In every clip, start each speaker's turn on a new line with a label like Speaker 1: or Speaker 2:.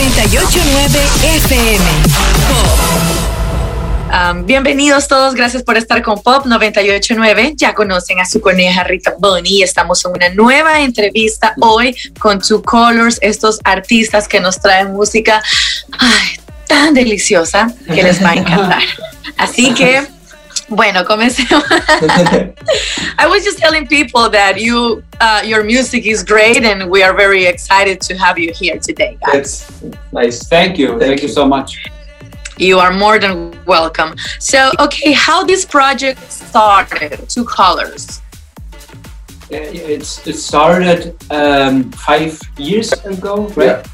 Speaker 1: 989 FM.
Speaker 2: Um, bienvenidos todos, gracias por estar con Pop 989. Ya conocen a su coneja Rita Bonnie. Estamos en una nueva entrevista hoy con Two Colors, estos artistas que nos traen música ay, tan deliciosa que les va a encantar. Así que, bueno, comencemos. I was just telling people that you, uh, your music is great, and we are very excited to have you here today, guys.
Speaker 3: That's nice.
Speaker 4: Thank you.
Speaker 3: Thank
Speaker 4: Thank, you
Speaker 3: you.
Speaker 4: so much.
Speaker 2: You are more than welcome. So, okay, how this project started? Two colors.
Speaker 4: Uh, It's it started um, five years ago, right?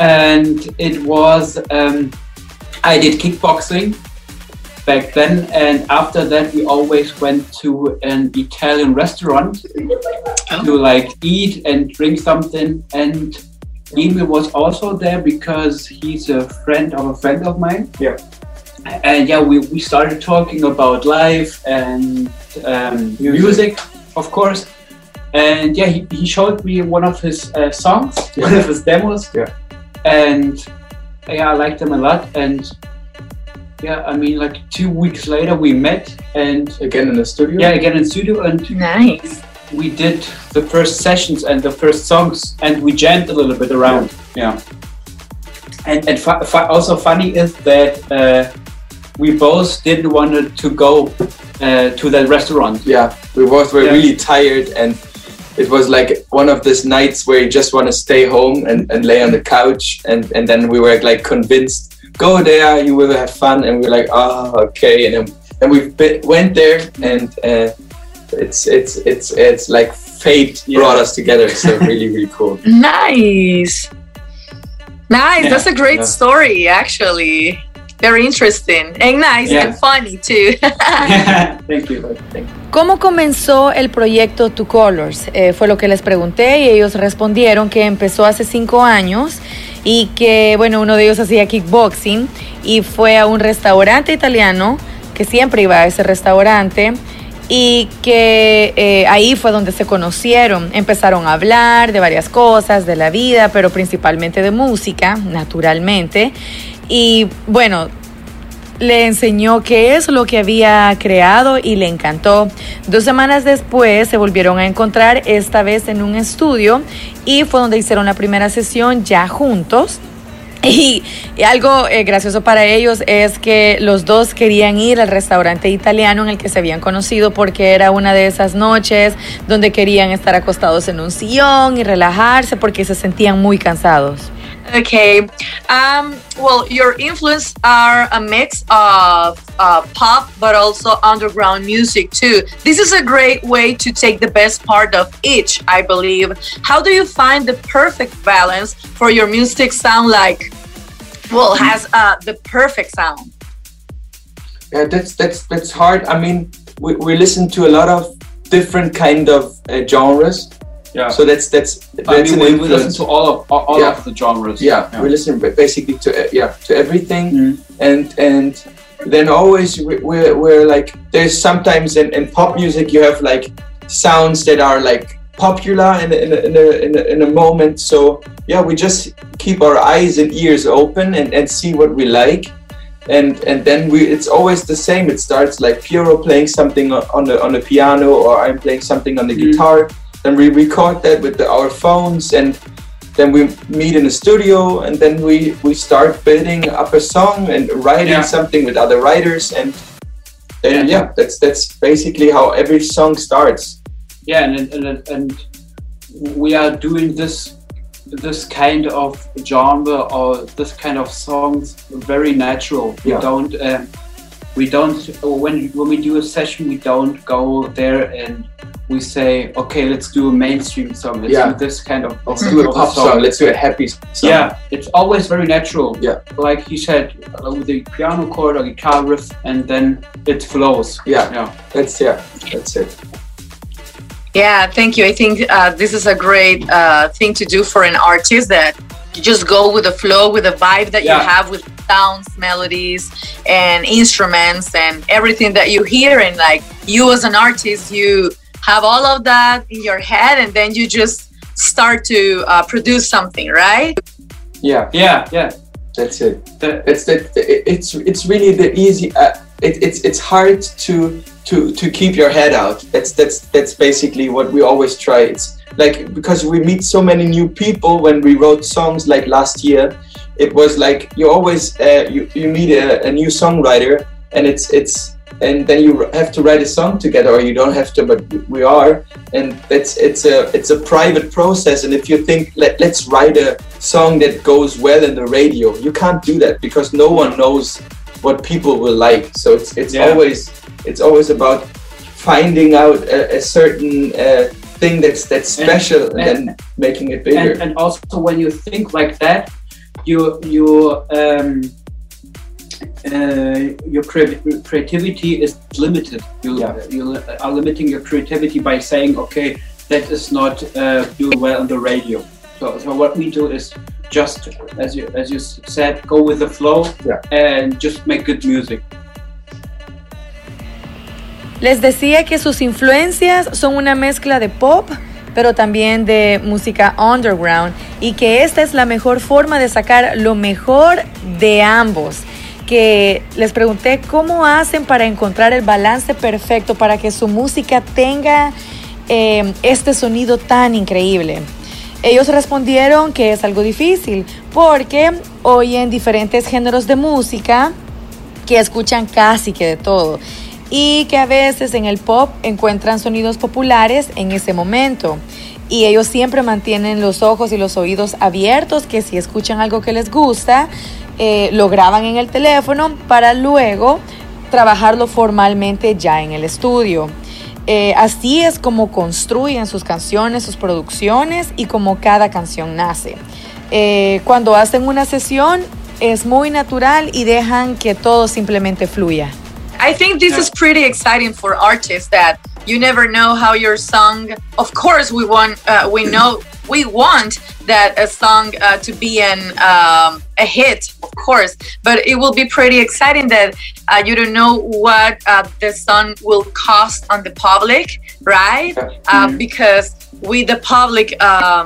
Speaker 4: And it was um, I did kickboxing back then, and after that we always went to an Italian restaurant to like eat and drink something. And Emil was also there because he's a friend of a friend of mine.
Speaker 3: Yeah.
Speaker 4: And yeah, we, we started talking about life and um,
Speaker 3: Music.
Speaker 4: music, of course. And yeah, he, he showed me one of his uh, songs, one of his demos.
Speaker 3: Yeah.
Speaker 4: And yeah, I liked them a lot. And yeah, I mean, like two weeks later, we met and
Speaker 3: Again in the studio.
Speaker 4: yeah, again in studio, and
Speaker 2: Nice.
Speaker 4: we did the first sessions and the first songs, and we jammed a little bit around. Yeah. And and fu- fu- also funny is that uh, we both didn't want to go uh, to that restaurant.
Speaker 3: Yeah, we both were
Speaker 4: Yeah.
Speaker 3: really tired, and it was like one of those nights where you just want to stay home and, and lay on the couch, and and then we were like convinced, go there, you will have fun, and we are like, oh, okay, and then and we went there, and uh, it's it's it's it's like fate
Speaker 4: Yeah.
Speaker 3: brought us together. So really really cool.
Speaker 2: Nice. Nice.
Speaker 4: Yeah,
Speaker 2: That's a great
Speaker 3: yeah.
Speaker 2: story, actually. Very interesting and nice
Speaker 4: Yeah.
Speaker 2: and funny too.
Speaker 4: Thank you. Thank you.
Speaker 5: ¿Cómo comenzó el proyecto Two Colors? Eh, fue lo que les pregunté y ellos respondieron que empezó hace cinco años y que, bueno, uno de ellos hacía kickboxing y fue a un restaurante italiano, que siempre iba a ese restaurante y que eh, ahí fue donde se conocieron. Empezaron a hablar de varias cosas, de la vida, pero principalmente de música, naturalmente. Y bueno, le enseñó qué es lo que había creado y le encantó. Dos semanas después se volvieron a encontrar, esta vez en un estudio, y fue donde hicieron la primera sesión ya juntos. Y, algo eh, gracioso para ellos es que los dos querían ir al restaurante italiano en el que se habían conocido porque era una de esas noches donde querían estar acostados en un sillón y relajarse porque se sentían muy cansados.
Speaker 2: Okay. Um, well, your influence are a mix of uh, pop, but also underground music too. This is a great way to take the best part of each, I believe. How do you find the perfect balance for your music sound like? Well, has uh, the perfect sound.
Speaker 3: Yeah, that's that's that's hard. I mean, we, we listen to a lot of different kind of uh, genres.
Speaker 4: Yeah.
Speaker 3: So that's that's
Speaker 4: I mean,
Speaker 3: an
Speaker 4: we, we listen to all of all, all
Speaker 3: Yeah.
Speaker 4: of the genres.
Speaker 3: yeah, we listen basically to uh, yeah to everything,
Speaker 4: Mhm.
Speaker 3: and and then always we, we're we're like there's sometimes in, in pop music you have like sounds that are like popular in a, in a, in a, in a, in a moment. So yeah, we just keep our eyes and ears open and, and see what we like. And, and then we it's always the same. It starts like Piero playing something on on the on the piano, or I'm playing something on the
Speaker 4: Mhm.
Speaker 3: guitar. Then we record that with the, our phones, and then we meet in the studio, and then we we start building up a song and writing
Speaker 4: Yeah.
Speaker 3: something with other writers, and then
Speaker 4: Yeah.
Speaker 3: yeah, that's that's basically how every song starts.
Speaker 4: yeah and, and and we are doing this this kind of genre or this kind of songs very natural we
Speaker 3: Yeah.
Speaker 4: don't um, we don't when when we do a session we don't go there and we say okay let's do a mainstream song let's
Speaker 3: Yeah.
Speaker 4: do this kind of
Speaker 3: Let's do a pop song. Let's do a happy song.
Speaker 4: yeah it's always very natural
Speaker 3: Yeah.
Speaker 4: like he said uh, with the piano chord or guitar riff and then it flows
Speaker 3: Yeah.
Speaker 4: yeah
Speaker 3: That's yeah. That's it.
Speaker 2: Yeah, thank you. I think uh, this is a great uh, thing to do for an artist that you just go with the flow, with the vibe that
Speaker 4: Yeah.
Speaker 2: you have with sounds, melodies, and instruments, and everything that you hear. And like you as an artist, you have all of that in your head, and then you just start to uh, produce something, right?
Speaker 3: Yeah,
Speaker 4: Yeah, yeah.
Speaker 3: that's it.
Speaker 4: The-
Speaker 3: It's that it's it's really the easy. Uh, it, it's it's hard to to to keep your head out. That's that's that's basically what we always try. It's like because we meet so many new people when we wrote songs like last year. It was like you always uh, you you meet a, a new songwriter and it's it's and then you have to write a song together or you don't have to but we are. And it's it's a it's a private process and if you think Let, let's write a song that goes well in the radio you can't do that because no one knows what people will like. So it's it's
Speaker 4: Yeah.
Speaker 3: always it's always about finding out a, a certain uh, thing that's that's
Speaker 4: And-
Speaker 3: special and,
Speaker 4: and-
Speaker 3: then making it bigger.
Speaker 4: and, and also when you think like that you you um uh, your cre- creativity is limited you
Speaker 3: Yeah.
Speaker 4: you are limiting your creativity by saying okay that is not uh, doing well on the radio so, so what we do is just as you as you said go with the flow
Speaker 3: Yeah.
Speaker 4: and just make good music
Speaker 5: Les decía que sus influencias son una mezcla de pop, pero también de música underground y que esta es la mejor forma de sacar lo mejor de ambos. Que les pregunté cómo hacen para encontrar el balance perfecto para que su música tenga eh, este sonido tan increíble. Ellos respondieron que es algo difícil porque oyen diferentes géneros de música que escuchan casi que de todo y que a veces en el pop encuentran sonidos populares en ese momento. Y ellos siempre mantienen los ojos y los oídos abiertos, que si escuchan algo que les gusta, eh, lo graban en el teléfono para luego trabajarlo formalmente ya en el estudio. Eh, así es como construyen sus canciones, sus producciones y como cada canción nace. Eh, cuando hacen una sesión es muy natural y dejan que todo simplemente fluya.
Speaker 2: I think this
Speaker 4: Yeah.
Speaker 2: is pretty exciting for artists that you never know how your song. Of course, we want uh, we know we want that a song uh, to be an um, a hit, of course, but it will be pretty exciting that uh, you don't know what uh, the song will cost on the public, right? Uh,
Speaker 4: Mhm.
Speaker 2: Because we the public. Um,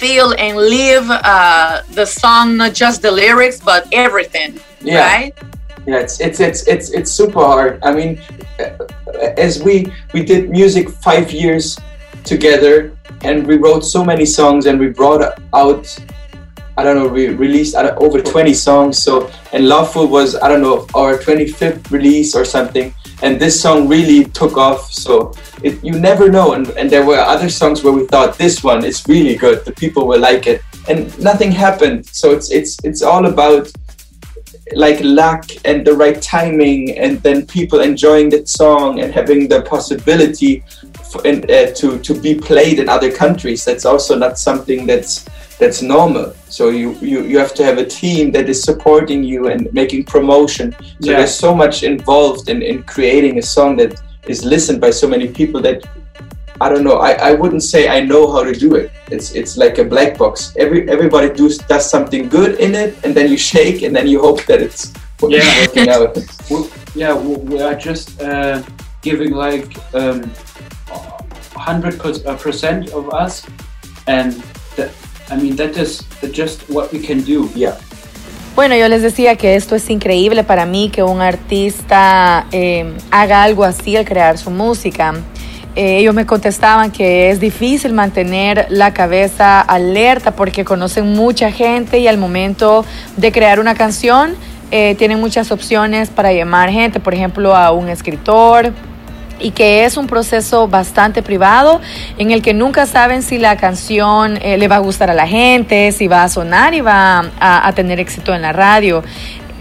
Speaker 2: feel and live uh, the song not just the lyrics but everything
Speaker 3: Yeah.
Speaker 2: right
Speaker 3: yeah it's it's it's it's it's super hard. I mean uh, as we we did music five years together and we wrote so many songs and we brought out i don't know we released over 20 songs. So and Lovefool was i don't know our 25th release or something. And this song really took off. So it, you never know. And, and there were other songs where we thought this one is really good. The people will like it. And nothing happened. So it's it's it's all about like luck and the right timing and then people enjoying that song and having the possibility for, in, uh, to to be played in other countries that's also not something that's that's normal so you, you you have to have a team that is supporting you and making promotion so
Speaker 4: Yeah.
Speaker 3: there's so much involved in, in creating a song that is listened by so many people that I don't know. I, I wouldn't say I know how to do it. It's it's like a black box. Every everybody does does something good in it, and then you shake, and then you hope that it's
Speaker 4: Yeah.
Speaker 3: working out.
Speaker 4: we, yeah, we, we are just uh, giving like um, hundred uh, percent of us, and that, I mean that is just what we can do.
Speaker 3: Yeah,
Speaker 5: Bueno, yo les decía que esto es increíble para mí, que un artista eh, haga algo así al crear su música. Eh, ellos me contestaban que es difícil mantener la cabeza alerta porque conocen mucha gente y al momento de crear una canción eh, tienen muchas opciones para llamar gente, por ejemplo, a un escritor, y que es un proceso bastante privado en el que nunca saben si la canción eh, le va a gustar a la gente, si va a sonar y va a, a tener éxito en la radio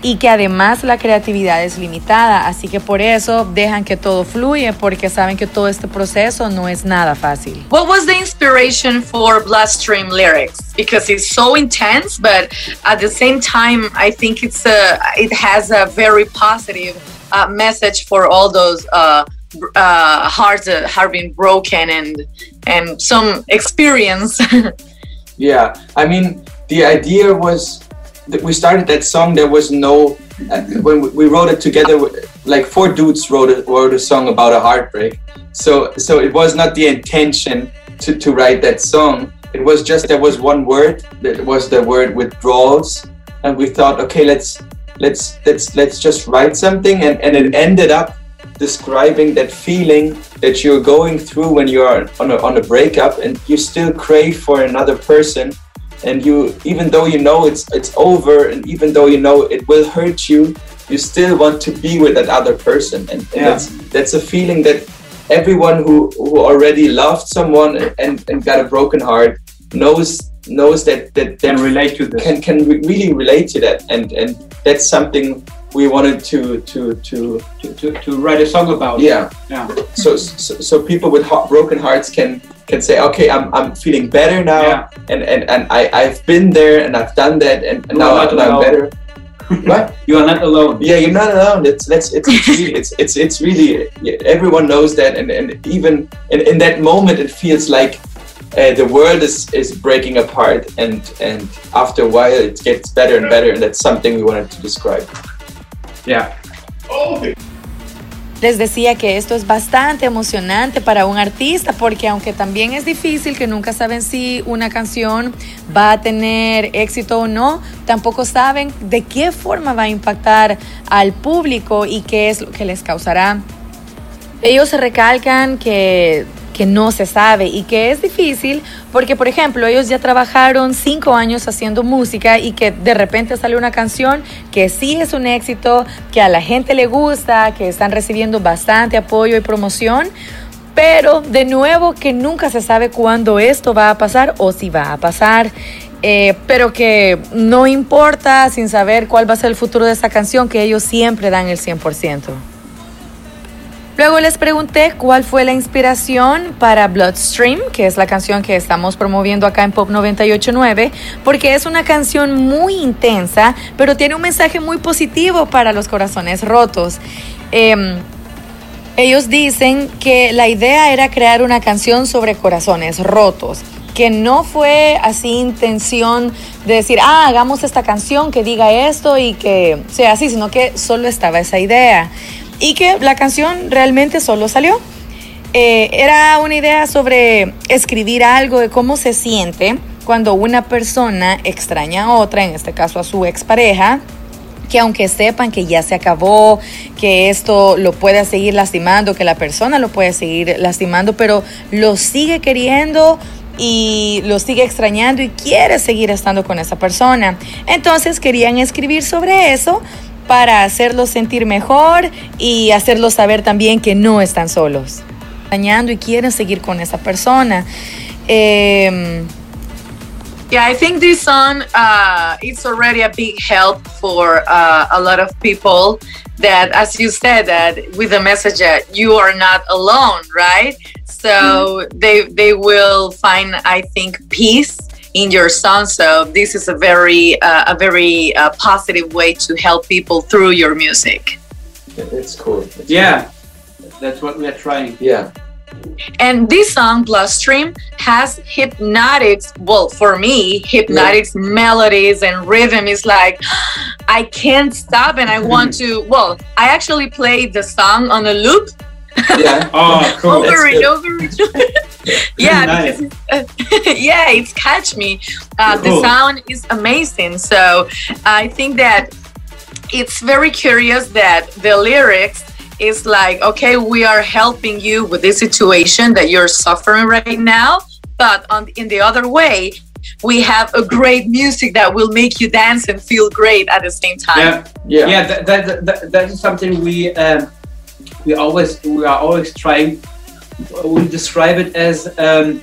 Speaker 5: y que además la creatividad es limitada, así que por eso dejan que todo fluye porque saben que todo este proceso no es nada fácil.
Speaker 2: What was the inspiration for Bloodstream lyrics? Because it's so intense, but at the same time, I think it's a it has a very positive uh, message for all those uh, uh, hearts that have been broken and and some experience.
Speaker 3: yeah. I mean, the idea was that we started that song. There was no uh, when we- wrote it together. Like four dudes wrote a, wrote a song about a heartbreak. So so it was not the intention to to write that song. it was just there was one word that was the word withdrawals, and we thought, okay, let's let's let's let's just write something, and and it ended up describing that feeling that you're going through when you are on a, on a breakup and you still crave for another person and you even though you know it's it's over and even though you know it will hurt you you still want to be with that other person and, and
Speaker 4: Yeah.
Speaker 3: that's that's a feeling that everyone who who already loved someone and and got a broken heart knows knows that that, that
Speaker 4: Can relate to this.
Speaker 3: can can re- really relate to that and and that's something we wanted to to to
Speaker 4: to, to, to write a song about.
Speaker 3: yeah
Speaker 4: Yeah.
Speaker 3: so so, so people with broken hearts can can say okay i'm, I'm feeling better now
Speaker 4: Yeah.
Speaker 3: and, and and i i've been there and i've done that and, and
Speaker 4: You
Speaker 3: now, I'm- I'm better what
Speaker 4: You are not alone.
Speaker 3: yeah you're not alone it's that's it's it's really, it's, it's it's really yeah, everyone knows that and and even in, in that moment it feels like uh, the world is is breaking apart and and after a while it gets better and better and that's something we wanted to describe
Speaker 4: Yeah.
Speaker 5: Les decía que esto es bastante emocionante para un artista porque aunque también es difícil que nunca saben si una canción va a tener éxito o no, tampoco saben de qué forma va a impactar al público y qué es lo que les causará. Ellos recalcan que, que no se sabe y que es difícil porque, por ejemplo, ellos ya trabajaron cinco años haciendo música y que de repente sale una canción que sí es un éxito, que a la gente le gusta, que están recibiendo bastante apoyo y promoción, pero de nuevo que nunca se sabe cuándo esto va a pasar o si va a pasar. eh, pero que no importa sin saber cuál va a ser el futuro de esta canción, que ellos siempre dan el 100%. Luego les pregunté cuál fue la inspiración para Bloodstream, que es la canción que estamos promoviendo acá en Pop 989, porque es una canción muy intensa, pero tiene un mensaje muy positivo para los corazones rotos. Em, ellos dicen que la idea era crear una canción sobre corazones rotos, que no fue así intención de decir, ah, hagamos esta canción que diga esto y que sea así, sino que solo estaba esa idea. Y que la canción realmente solo salió. Eh, era una idea sobre escribir algo de cómo se siente cuando una persona extraña a otra, en este caso a su expareja, que aunque sepan que ya se acabó, que esto lo puede seguir lastimando, que la persona lo puede seguir lastimando, pero lo sigue queriendo y lo sigue extrañando y quiere seguir estando con esa persona. Entonces querían escribir sobre eso para hacerlos sentir mejor y hacerlos saber también que no están solos. Extrañando y quieren seguir con esa persona. Eh,
Speaker 2: Yeah, I think this song uh, it's already a big help for uh, a lot of people. That, as you said, that with the message that you are not alone, right? So they they will find, I think, peace in your song. So this is a very uh, a very uh, positive way to help people through your music.
Speaker 3: it's cool It's
Speaker 4: Yeah. That's what we are trying.
Speaker 3: yeah
Speaker 2: And this song, Bloodstream, has hypnotics. Well, for me, hypnotics melodies and rhythm is like, I can't stop and I want to. Well, I actually played the song on a loop
Speaker 3: yeah
Speaker 4: Oh, cool.
Speaker 2: over
Speaker 3: That's
Speaker 2: and
Speaker 3: good.
Speaker 2: over and over. yeah,
Speaker 4: Nice.
Speaker 2: because it's, yeah, it's catch me. Uh, the sound is amazing. So I think that it's very curious that the lyrics is like, okay, we are helping you with this situation that you're suffering right now, but on in the other way, we have a great music that will make you dance and feel great at the same time.
Speaker 4: Yeah.
Speaker 3: yeah
Speaker 4: yeah that, that, that, that is something we um, we always we are always trying we describe it as um,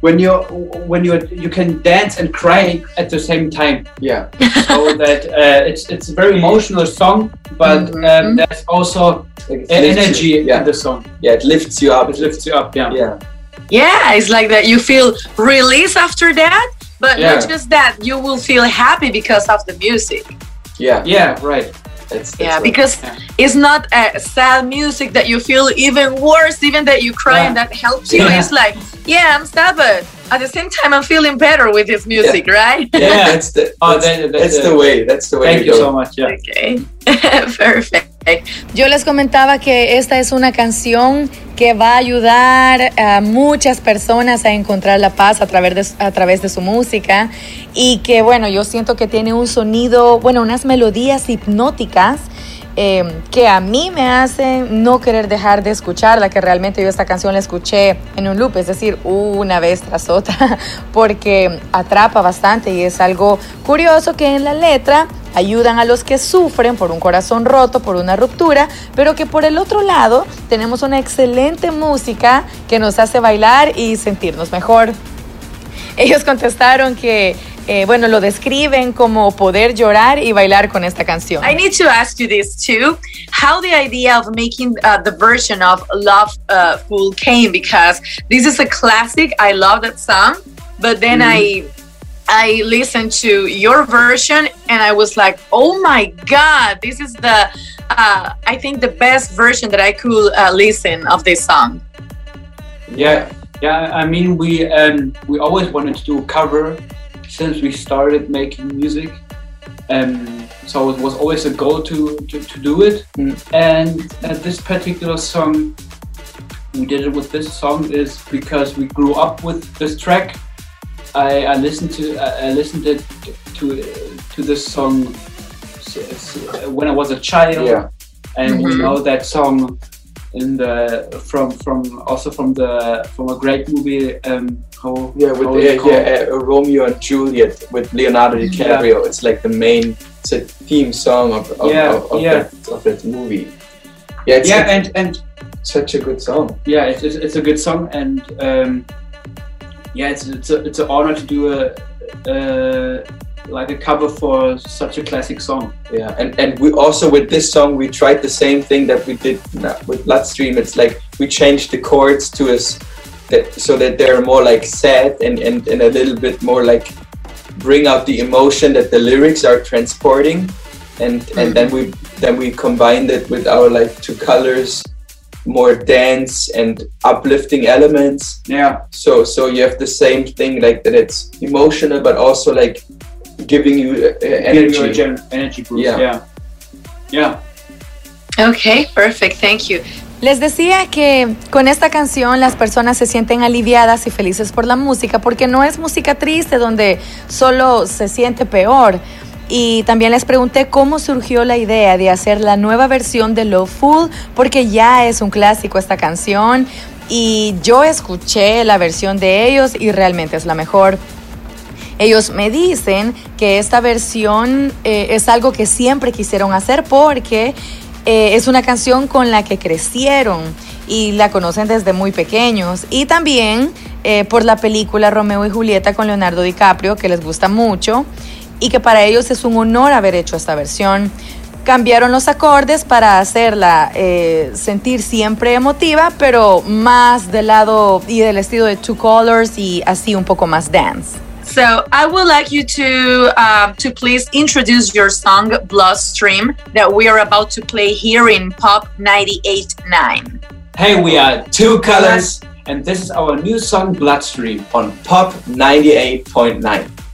Speaker 4: when you're when you you can dance and cry at the same time.
Speaker 3: Yeah.
Speaker 4: So that uh, it's it's a very emotional song but
Speaker 2: Mhm.
Speaker 4: um, there's also
Speaker 3: Like, it lifts
Speaker 4: energy
Speaker 3: you, yeah.
Speaker 4: in the song.
Speaker 3: Yeah it lifts you up.
Speaker 4: It lifts you up yeah.
Speaker 3: Yeah.
Speaker 2: Yeah, it's like that you feel release after that, but
Speaker 3: Yeah.
Speaker 2: not just that, you will feel happy because of the music.
Speaker 3: yeah.
Speaker 4: Yeah right
Speaker 3: that's, that's
Speaker 2: Yeah,
Speaker 3: right.
Speaker 2: because
Speaker 4: Yeah.
Speaker 2: it's not a sad music that you feel even worse, even that you cry
Speaker 4: Yeah.
Speaker 2: and that helps you.
Speaker 4: Yeah.
Speaker 2: It's like, yeah, I'm sad, but at the same time, I'm feeling better with this music, right?
Speaker 4: Yeah.
Speaker 3: that's the
Speaker 4: Oh,
Speaker 3: that's, that's
Speaker 4: that's
Speaker 3: the
Speaker 4: it.
Speaker 3: way that's the way
Speaker 4: thank you
Speaker 3: go
Speaker 4: so much yeah
Speaker 2: Okay, perfect.
Speaker 5: Yo les comentaba que esta es una canción que va a ayudar a muchas personas a encontrar la paz a través de, a través de su música y que bueno, yo siento que tiene un sonido, bueno, unas melodías hipnóticas eh, que a mí me hacen no querer dejar de escucharla, que realmente yo esta canción la escuché en un loop, es decir, una vez tras otra, porque atrapa bastante y es algo curioso que en la letra ayudan a los que sufren por un corazón roto, por una ruptura, pero que por el otro lado tenemos una excelente música que nos hace bailar y sentirnos mejor. Ellos contestaron que eh, bueno, lo describen como poder llorar y bailar con esta canción.
Speaker 2: I need to ask you this too. How the idea of making uh, the version of Love uh, Fool came because this is a classic. I love that song, but then. I I listened to your version and I was like, oh my god, this is the uh, I think the best version that I could uh, listen of this song.
Speaker 4: Yeah, yeah. I mean, we um, we always wanted to do a cover since we started making music. Um, so it was always a goal to, to, to do it. Mm. And uh, this particular song, we did it with this song is because we grew up with this track. I, I listened to I listened it to to this song when I was a child, yeah. and mm -hmm. we mm-hmm. know that song in the from from also from the from a great movie. Um, how,
Speaker 3: yeah, with
Speaker 4: how
Speaker 3: yeah, yeah uh, Romeo and Juliet with Leonardo DiCaprio. Yeah. It's like the main it's a theme song of of, yeah, of, of yeah. that of that movie.
Speaker 4: Yeah, yeah, and and
Speaker 3: such a good song.
Speaker 4: Yeah, it's, it's, it's a good song, and um, yeah, it's it's a, it's an honor to do a. a like a cover for such a classic song.
Speaker 3: Yeah, and and we also with this song we tried the same thing that we did with Bloodstream. It's like we changed the chords to us that so that they're more like sad and and, and a little bit more like bring out the emotion that the lyrics are transporting and and mm. then we then we combined it with our like two colors more dance and uplifting elements
Speaker 4: yeah
Speaker 3: so so you have the same thing like that it's emotional but also like giving you uh, energy.
Speaker 4: Giving you energy boost. Yeah. yeah. Yeah.
Speaker 2: Okay, perfect. Thank you.
Speaker 5: Les decía que con esta canción las personas se sienten aliviadas y felices por la música porque no es música triste donde solo se siente peor. Y también les pregunté cómo surgió la idea de hacer la nueva versión de Love Fool porque ya es un clásico esta canción y yo escuché la versión de ellos y realmente es la mejor. Ellos me dicen que esta versión eh, es algo que siempre quisieron hacer porque eh, es una canción con la que crecieron y la conocen desde muy pequeños. Y también eh, por la película Romeo y Julieta con Leonardo DiCaprio, que les gusta mucho y que para ellos es un honor haber hecho esta versión. Cambiaron los acordes para hacerla sentir siempre emotiva, pero más del lado y del estilo de Two Colors y así un poco más dance.
Speaker 2: So I would like you to um, to please introduce your song Bloodstream that we are about to play here in Pop 98.9.
Speaker 4: Hey, we are Two Colors, and this is our new song Bloodstream
Speaker 3: on Pop 98.9.